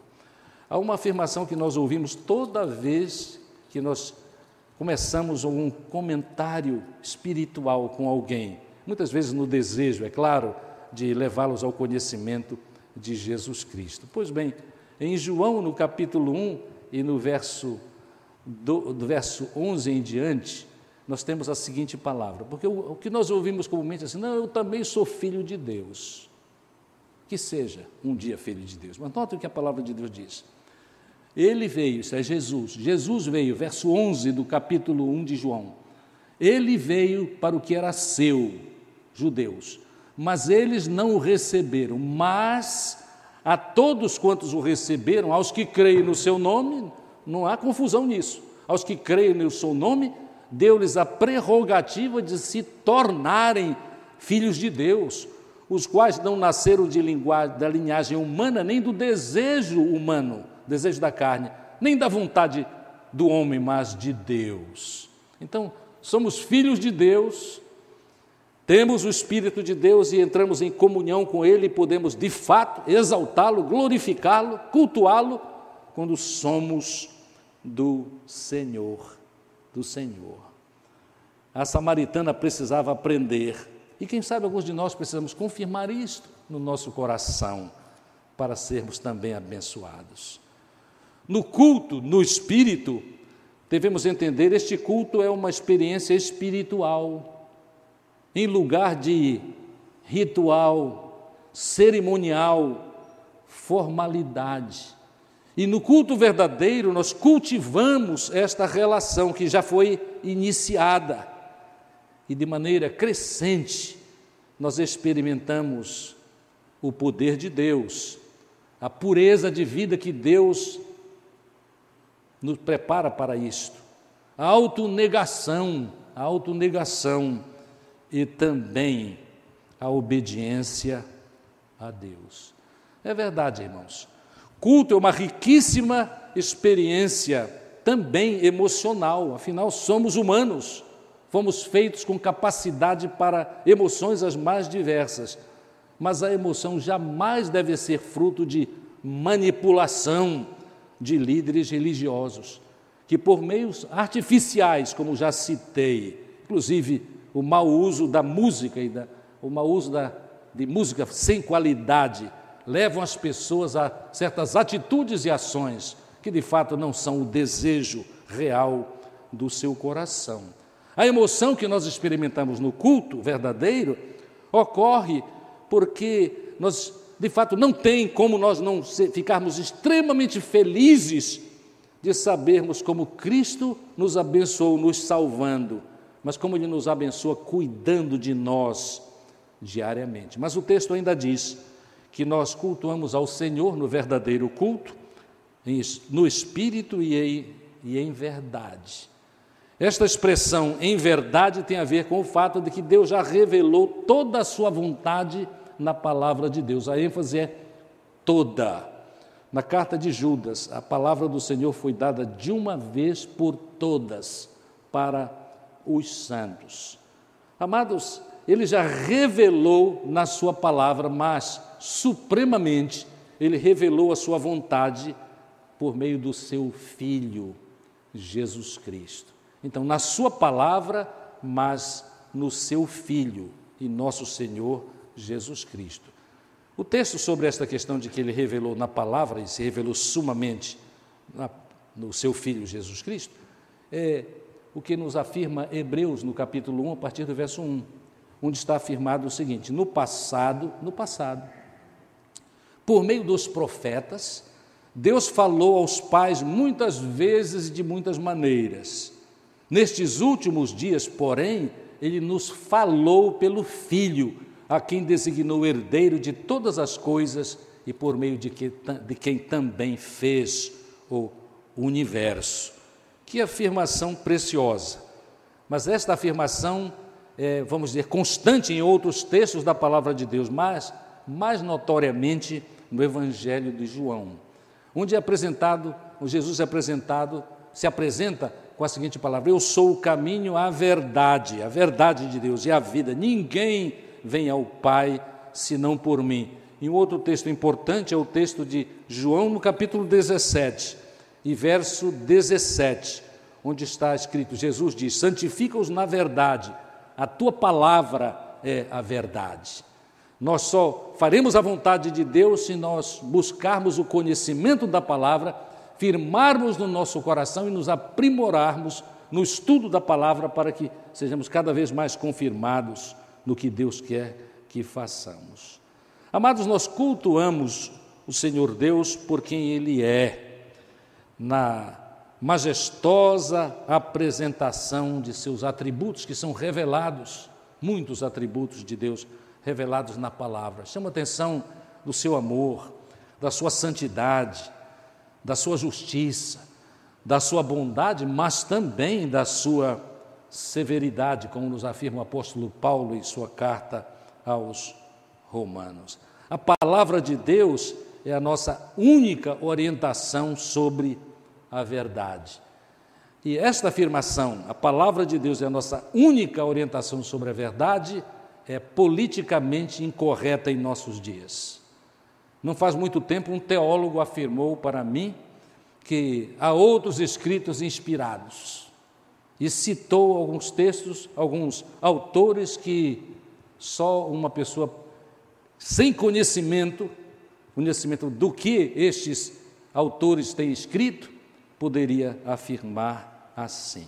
Há uma afirmação que nós ouvimos toda vez que nós começamos um comentário espiritual com alguém, muitas vezes no desejo, é claro, de levá-los ao conhecimento de Jesus Cristo. Pois bem, em João, no capítulo 1 e no verso, do, do verso 11 em diante, nós temos a seguinte palavra, porque o, o que nós ouvimos comumente é assim, não, eu também sou filho de Deus. Que seja um dia filho de Deus. Mas note o que a palavra de Deus diz. Ele veio, isso é Jesus. Jesus veio, verso 11 do capítulo 1 de João. Ele veio para o que era seu, judeus, mas eles não o receberam. Mas a todos quantos o receberam, aos que creem no seu nome, não há confusão nisso. Aos que creem no seu nome, deu-lhes a prerrogativa de se tornarem filhos de Deus, os quais não nasceram de linguagem, da linhagem humana, nem do desejo humano, desejo da carne, nem da vontade do homem, mas de Deus. Então, somos filhos de Deus, temos o Espírito de Deus e entramos em comunhão com Ele e podemos, de fato, exaltá-lo, glorificá-lo, cultuá-lo, quando somos do Senhor, do Senhor. A samaritana precisava aprender, e quem sabe alguns de nós precisamos confirmar isto no nosso coração, para sermos também abençoados. No culto, no espírito, devemos entender: este culto é uma experiência espiritual em lugar de ritual, cerimonial, formalidade. E no culto verdadeiro, nós cultivamos esta relação que já foi iniciada. E de maneira crescente, nós experimentamos o poder de Deus, a pureza de vida que Deus nos prepara para isto. A autonegação, a autonegação e também a obediência a Deus. É verdade, irmãos. Culto é uma riquíssima experiência também emocional, afinal, somos humanos, fomos feitos com capacidade para emoções as mais diversas, mas a emoção jamais deve ser fruto de manipulação de líderes religiosos, que por meios artificiais, como já citei, inclusive o mau uso da música e da, o mau uso da, de música sem qualidade levam as pessoas a certas atitudes e ações que de fato não são o desejo real do seu coração. A emoção que nós experimentamos no culto verdadeiro Ocorre porque nós, de fato, não tem como nós não ficarmos extremamente felizes de sabermos como Cristo nos abençoou, nos salvando, mas como Ele nos abençoa cuidando de nós diariamente. Mas o texto ainda diz que nós cultuamos ao Senhor no verdadeiro culto, no espírito e em, e em verdade. Esta expressão em verdade tem a ver com o fato de que Deus já revelou toda a sua vontade na palavra de Deus. A ênfase é toda. Na carta de Judas, a palavra do Senhor foi dada de uma vez por todas para os santos. Amados, ele já revelou na sua palavra, mas supremamente ele revelou a sua vontade por meio do seu filho Jesus Cristo. Então, na sua palavra, mas no seu filho e nosso Senhor Jesus Cristo. O texto sobre esta questão de que ele revelou na palavra e se revelou sumamente na, no seu Filho Jesus Cristo, é o que nos afirma Hebreus no capítulo 1, a partir do verso 1, onde está afirmado o seguinte: no passado, no passado, por meio dos profetas, Deus falou aos pais muitas vezes e de muitas maneiras. Nestes últimos dias, porém, ele nos falou pelo Filho a quem designou herdeiro de todas as coisas e por meio de, que, de quem também fez o universo. Que afirmação preciosa! Mas esta afirmação é, vamos dizer, constante em outros textos da palavra de Deus, mas mais notoriamente no Evangelho de João, onde é apresentado, Jesus é apresentado, se apresenta com a seguinte palavra: Eu sou o caminho, a verdade, a verdade de Deus e a vida. Ninguém vem ao Pai senão por mim. E um outro texto importante é o texto de João, no capítulo 17, e verso 17, onde está escrito: Jesus diz: Santifica-os na verdade, a tua palavra é a verdade. Nós só faremos a vontade de Deus se nós buscarmos o conhecimento da palavra, firmarmos no nosso coração e nos aprimorarmos no estudo da palavra para que sejamos cada vez mais confirmados no que Deus quer que façamos. Amados, nós cultuamos o Senhor Deus por quem Ele é, na majestosa apresentação de seus atributos que são revelados, muitos atributos de Deus revelados na palavra. Chama atenção do seu amor, da sua santidade, da sua justiça, da sua bondade, mas também da sua severidade, como nos afirma o apóstolo Paulo em sua carta aos Romanos. A palavra de Deus é a nossa única orientação sobre a verdade. E esta afirmação, a palavra de Deus é a nossa única orientação sobre a verdade, é politicamente incorreta em nossos dias. Não faz muito tempo, um teólogo afirmou para mim que há outros escritos inspirados e citou alguns textos, alguns autores que só uma pessoa sem conhecimento, conhecimento do que estes autores têm escrito, poderia afirmar assim.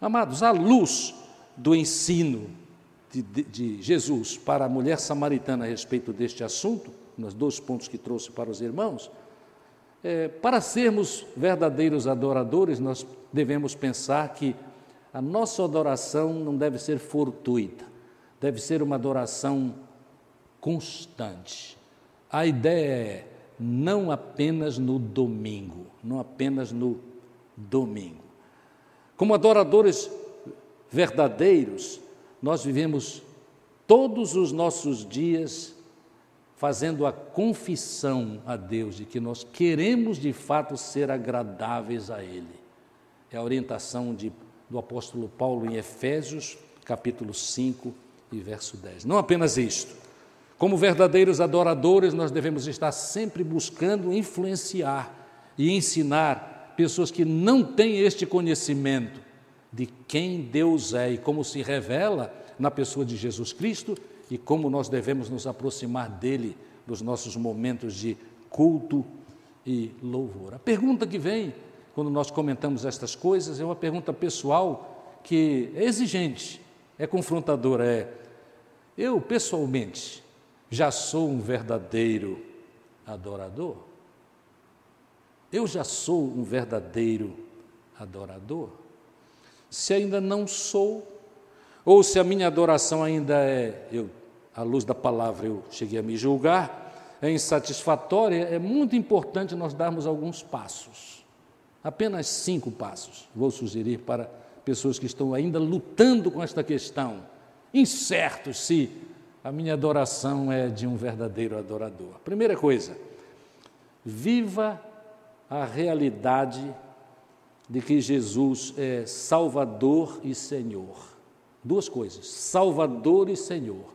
Amados, à luz do ensino de, de, de, Jesus para a mulher samaritana a respeito deste assunto, nos dois pontos que trouxe para os irmãos, é, para sermos verdadeiros adoradores, nós devemos pensar que a nossa adoração não deve ser fortuita, deve ser uma adoração constante. A ideia é não apenas no domingo, não apenas no domingo. Como adoradores verdadeiros, nós vivemos todos os nossos dias fazendo a confissão a Deus de que nós queremos de fato ser agradáveis a Ele. É a orientação de, do apóstolo Paulo em Efésios, capítulo 5 e verso 10. Não apenas isto. Como verdadeiros adoradores, nós devemos estar sempre buscando influenciar e ensinar pessoas que não têm este conhecimento de quem Deus é e como se revela na pessoa de Jesus Cristo e como nós devemos nos aproximar dele nos nossos momentos de culto e louvor. A pergunta que vem quando nós comentamos estas coisas é uma pergunta pessoal que é exigente, é confrontadora, é Eu, pessoalmente, já sou um verdadeiro adorador? Eu já sou um verdadeiro adorador? Se ainda não sou, ou se a minha adoração ainda é, eu, à luz da palavra, eu cheguei a me julgar, é insatisfatória, é muito importante nós darmos alguns passos. Apenas cinco passos, vou sugerir para pessoas que estão ainda lutando com esta questão, incertos se a minha adoração é de um verdadeiro adorador. Primeira coisa, viva a realidade de que Jesus é Salvador e Senhor. Duas coisas, Salvador e Senhor.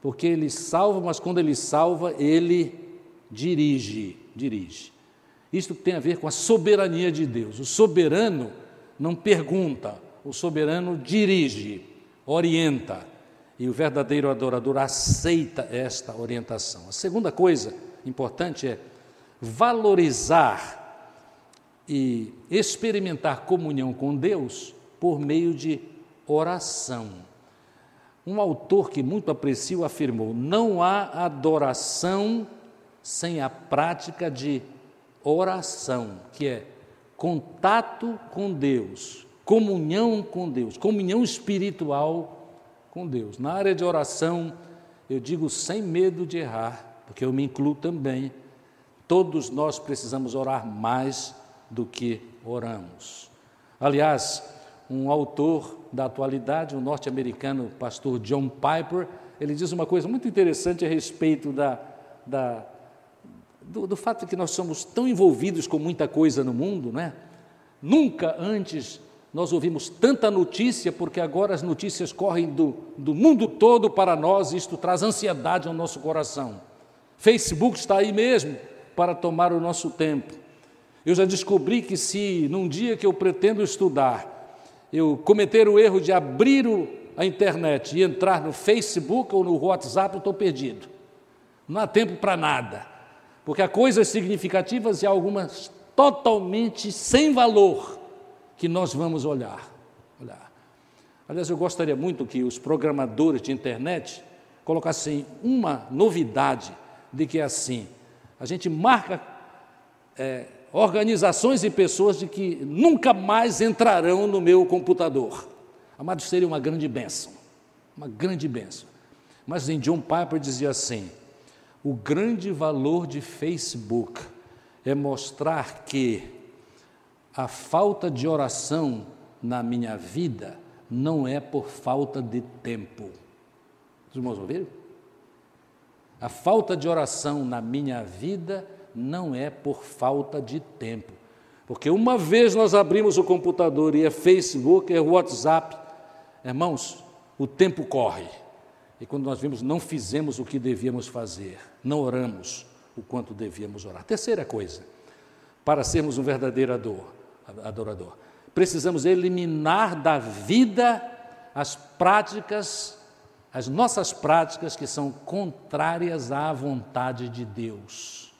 Porque ele salva, mas quando ele salva, ele dirige, dirige. Isto tem a ver com a soberania de Deus. O soberano não pergunta, o soberano dirige, orienta. E o verdadeiro adorador aceita esta orientação. A segunda coisa importante é valorizar e experimentar comunhão com Deus por meio de oração. Um autor que muito aprecio afirmou: não há adoração sem a prática de oração, que é contato com Deus, comunhão com Deus, comunhão espiritual com Deus. Na área de oração, eu digo sem medo de errar, porque eu me incluo também. Todos nós precisamos orar mais do que oramos. Aliás, um autor da atualidade, o um norte-americano pastor John Piper, ele diz uma coisa muito interessante a respeito da, da do, do, fato de que nós somos tão envolvidos com muita coisa no mundo, né? Nunca antes nós ouvimos tanta notícia, porque agora as notícias correm do, do mundo todo para nós, e isto traz ansiedade ao nosso coração. Facebook está aí mesmo para tomar o nosso tempo. Eu já descobri que se num dia que eu pretendo estudar, eu cometer o erro de abrir o, a internet e entrar no Facebook ou no WhatsApp, eu estou perdido. Não há tempo para nada, porque há coisas significativas e algumas totalmente sem valor que nós vamos olhar. olhar. Aliás, eu gostaria muito que os programadores de internet colocassem uma novidade de que é assim, a gente marca é, organizações e pessoas de que nunca mais entrarão no meu computador. Amado, seria uma grande bênção, uma grande bênção. Mas em John Piper dizia assim: o grande valor de Facebook é mostrar que a falta de oração na minha vida não é por falta de tempo. Os irmãos ouviram? A falta de oração na minha vida não é por falta de tempo. Porque uma vez nós abrimos o computador e é Facebook, é WhatsApp, irmãos, o tempo corre. E quando nós vimos, não fizemos o que devíamos fazer, não oramos o quanto devíamos orar. Terceira coisa, para sermos um verdadeiro adorador, precisamos eliminar da vida as práticas, as nossas práticas que são contrárias à vontade de Deus.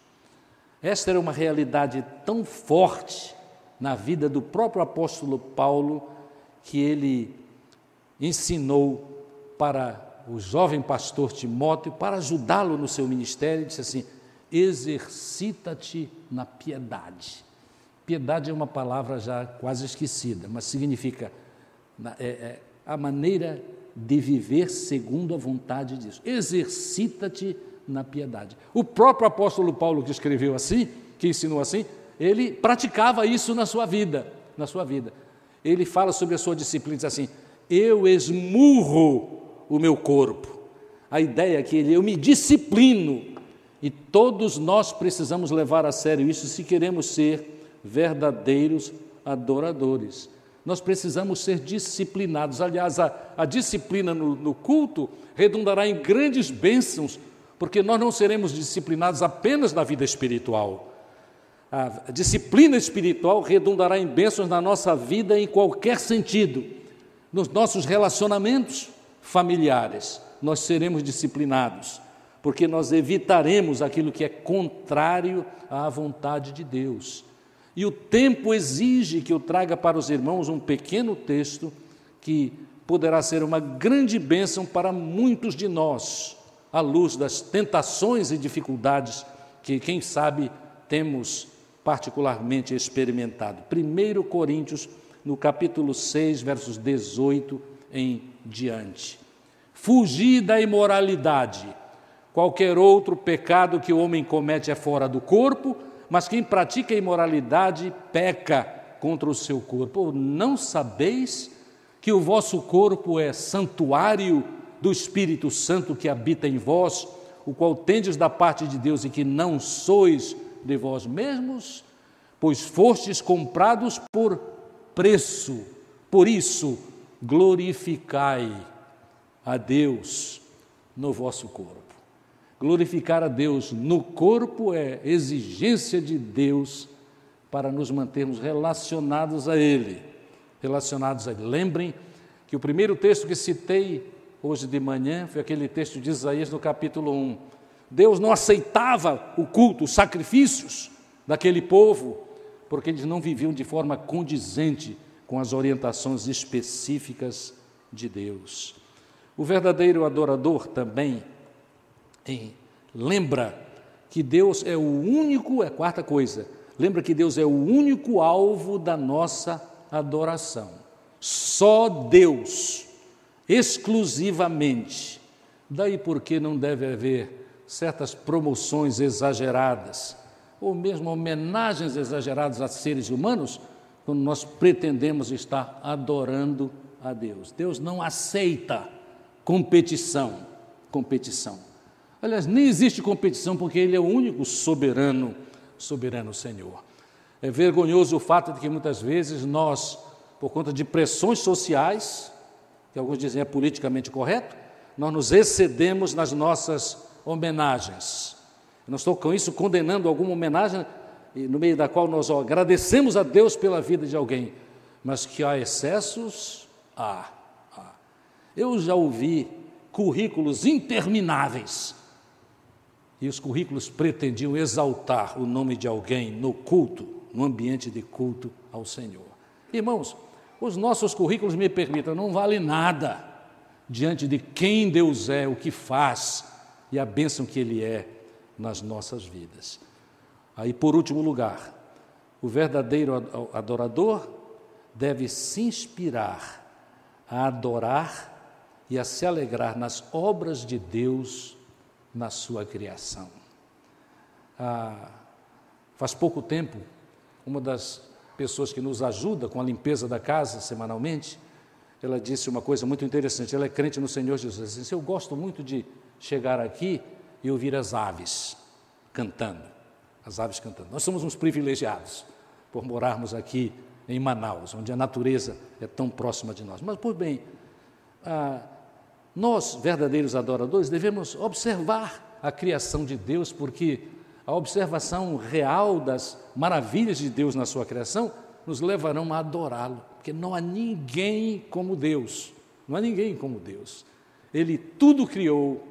Esta era uma realidade tão forte na vida do próprio apóstolo Paulo que ele ensinou para o jovem pastor Timóteo, para ajudá-lo no seu ministério, disse assim: exercita-te na piedade. Piedade é uma palavra já quase esquecida, mas significa é, é, a maneira de viver segundo a vontade de Deus. Exercita-te na piedade. O próprio apóstolo Paulo que escreveu assim, que ensinou assim, ele praticava isso na sua vida, na sua vida. Ele fala sobre a sua disciplina, diz assim: "Eu esmurro o meu corpo". A ideia é que ele, eu me disciplino. E todos nós precisamos levar a sério isso se queremos ser verdadeiros adoradores. Nós precisamos ser disciplinados. Aliás, a, a disciplina no, no culto redundará em grandes bênçãos porque nós não seremos disciplinados apenas na vida espiritual. A disciplina espiritual redundará em bênçãos na nossa vida em qualquer sentido. Nos nossos relacionamentos familiares, nós seremos disciplinados, porque nós evitaremos aquilo que é contrário à vontade de Deus. E o tempo exige que eu traga para os irmãos um pequeno texto que poderá ser uma grande bênção para muitos de nós, à luz das tentações e dificuldades que, quem sabe, temos particularmente experimentado. 1 Coríntios, no capítulo 6, versos 18 em diante. Fugir da imoralidade. Qualquer outro pecado que o homem comete é fora do corpo, mas quem pratica imoralidade peca contra o seu corpo. Não sabeis que o vosso corpo é santuário do Espírito Santo que habita em vós, o qual tendes da parte de Deus e que não sois de vós mesmos, pois fostes comprados por preço. Por isso, glorificai a Deus no vosso corpo. Glorificar a Deus no corpo é exigência de Deus para nos mantermos relacionados a Ele. Relacionados a Ele. Lembrem que o primeiro texto que citei hoje de manhã foi aquele texto de Isaías no capítulo 1. Deus não aceitava o culto, os sacrifícios daquele povo, porque eles não viviam de forma condizente com as orientações específicas de Deus. O verdadeiro adorador também em, lembra que Deus é o único, é a quarta coisa, lembra que Deus é o único alvo da nossa adoração. Só Deus, exclusivamente. Daí porque não deve haver certas promoções exageradas, ou mesmo homenagens exageradas a seres humanos, quando nós pretendemos estar adorando a Deus. Deus não aceita competição, competição. Aliás, nem existe competição porque ele é o único soberano, soberano Senhor. É vergonhoso o fato de que muitas vezes nós, por conta de pressões sociais, que alguns dizem é politicamente correto, nós nos excedemos nas nossas homenagens. Eu não estou com isso condenando alguma homenagem no meio da qual nós agradecemos a Deus pela vida de alguém, mas que há excessos, há. há. Eu já ouvi currículos intermináveis e os currículos pretendiam exaltar o nome de alguém no culto, no ambiente de culto ao Senhor. Irmãos, os nossos currículos, me permitam, não valem nada diante de quem Deus é, o que faz e a bênção que Ele é nas nossas vidas. Aí, por último lugar, o verdadeiro adorador deve se inspirar a adorar e a se alegrar nas obras de Deus na sua criação. Ah, faz pouco tempo, uma das pessoas que nos ajuda com a limpeza da casa semanalmente, ela disse uma coisa muito interessante. Ela é crente no Senhor Jesus. Ela disse, Eu gosto muito de chegar aqui e ouvir as aves cantando as aves cantando. Nós somos uns privilegiados por morarmos aqui em Manaus, onde a natureza é tão próxima de nós. Mas, por bem, ah, nós, verdadeiros adoradores, devemos observar a criação de Deus, porque a observação real das maravilhas de Deus na sua criação nos levarão a adorá-lo, porque não há ninguém como Deus, não há ninguém como Deus. Ele tudo criou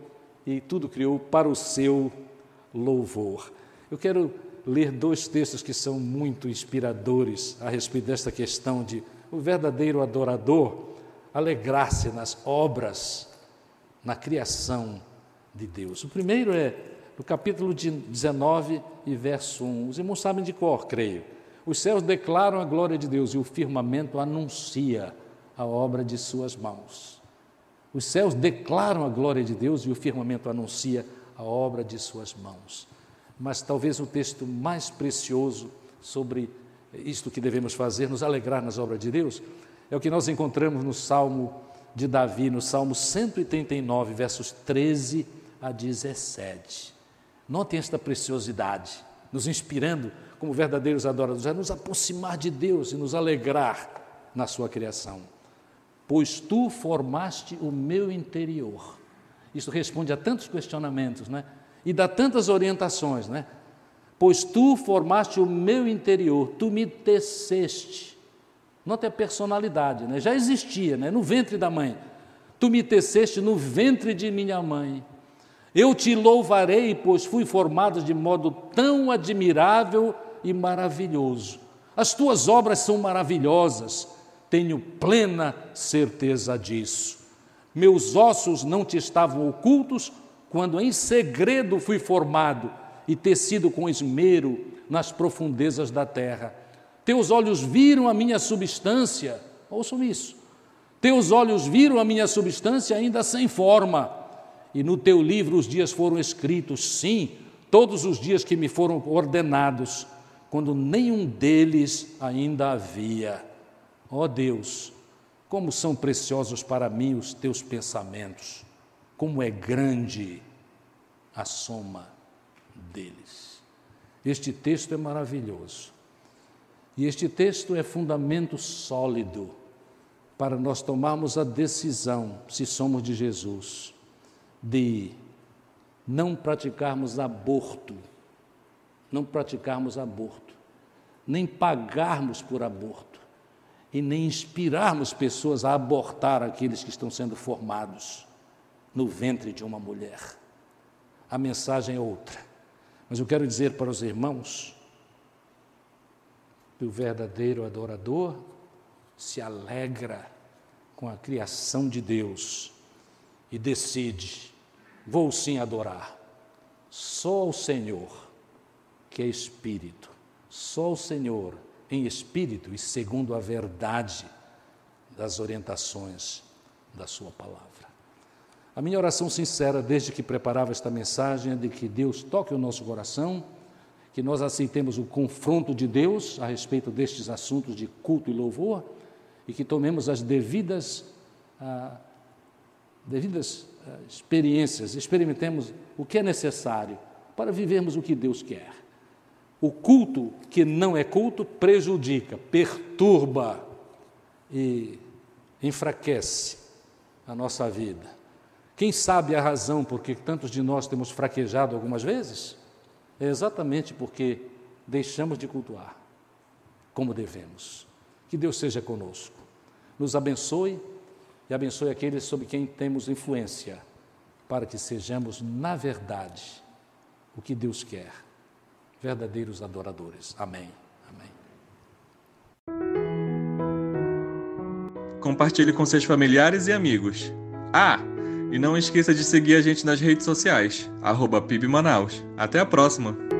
e tudo criou para o seu louvor. Eu quero ler dois textos que são muito inspiradores a respeito desta questão de o verdadeiro adorador alegrar-se nas obras, na criação de Deus. O primeiro é no capítulo 19 e verso 1. Os irmãos sabem de cor, creio. Os céus declaram a glória de Deus e o firmamento anuncia a obra de suas mãos. Os céus declaram a glória de Deus e o firmamento anuncia a obra de suas mãos mas talvez o texto mais precioso sobre isto que devemos fazer, nos alegrar nas obras de Deus, é o que nós encontramos no Salmo de Davi, no Salmo 139, versos 13 a 17. Notem esta preciosidade, nos inspirando como verdadeiros adoradores, a nos aproximar de Deus e nos alegrar na sua criação. Pois tu formaste o meu interior. Isso responde a tantos questionamentos, né? e dá tantas orientações, né? Pois tu formaste o meu interior, tu me teceste. Note a personalidade, né? Já existia, né? No ventre da mãe. Tu me teceste no ventre de minha mãe. Eu te louvarei, pois fui formado de modo tão admirável e maravilhoso. As tuas obras são maravilhosas. tenho plena certeza disso. Meus ossos não te estavam ocultos quando em segredo fui formado e tecido com esmero nas profundezas da terra. Teus olhos viram a minha substância, ouçam isso. Teus olhos viram a minha substância ainda sem forma, e no teu livro os dias foram escritos, sim, todos os dias que me foram ordenados, quando nenhum deles ainda havia. Ó oh Deus, como são preciosos para mim os teus pensamentos, como é grande a soma deles. Este texto é maravilhoso. E este texto é fundamento sólido para nós tomarmos a decisão, se somos de Jesus, de não praticarmos aborto, não praticarmos aborto, nem pagarmos por aborto, e nem inspirarmos pessoas a abortar aqueles que estão sendo formados no ventre de uma mulher. A mensagem é outra. Mas eu quero dizer para os irmãos que o verdadeiro adorador se alegra com a criação de Deus e decide: vou sim adorar só o Senhor, que é Espírito, só o Senhor em espírito e segundo a verdade das orientações da Sua palavra. A minha oração sincera, desde que preparava esta mensagem, é de que Deus toque o nosso coração, que nós aceitemos o confronto de Deus a respeito destes assuntos de culto e louvor e que tomemos as devidas, ah, devidas ah, experiências, experimentemos o que é necessário para vivermos o que Deus quer. O culto que não é culto prejudica, perturba e enfraquece a nossa vida. Quem sabe a razão por que tantos de nós temos fraquejado algumas vezes? É exatamente porque deixamos de cultuar como devemos. Que Deus seja conosco, nos abençoe e abençoe aqueles sobre quem temos influência, para que sejamos, na verdade, o que Deus quer verdadeiros adoradores. Amém. Amém. Compartilhe com seus familiares e amigos. Ah, e não esqueça de seguir a gente nas redes sociais, arroba PIB Manaus. Até a próxima!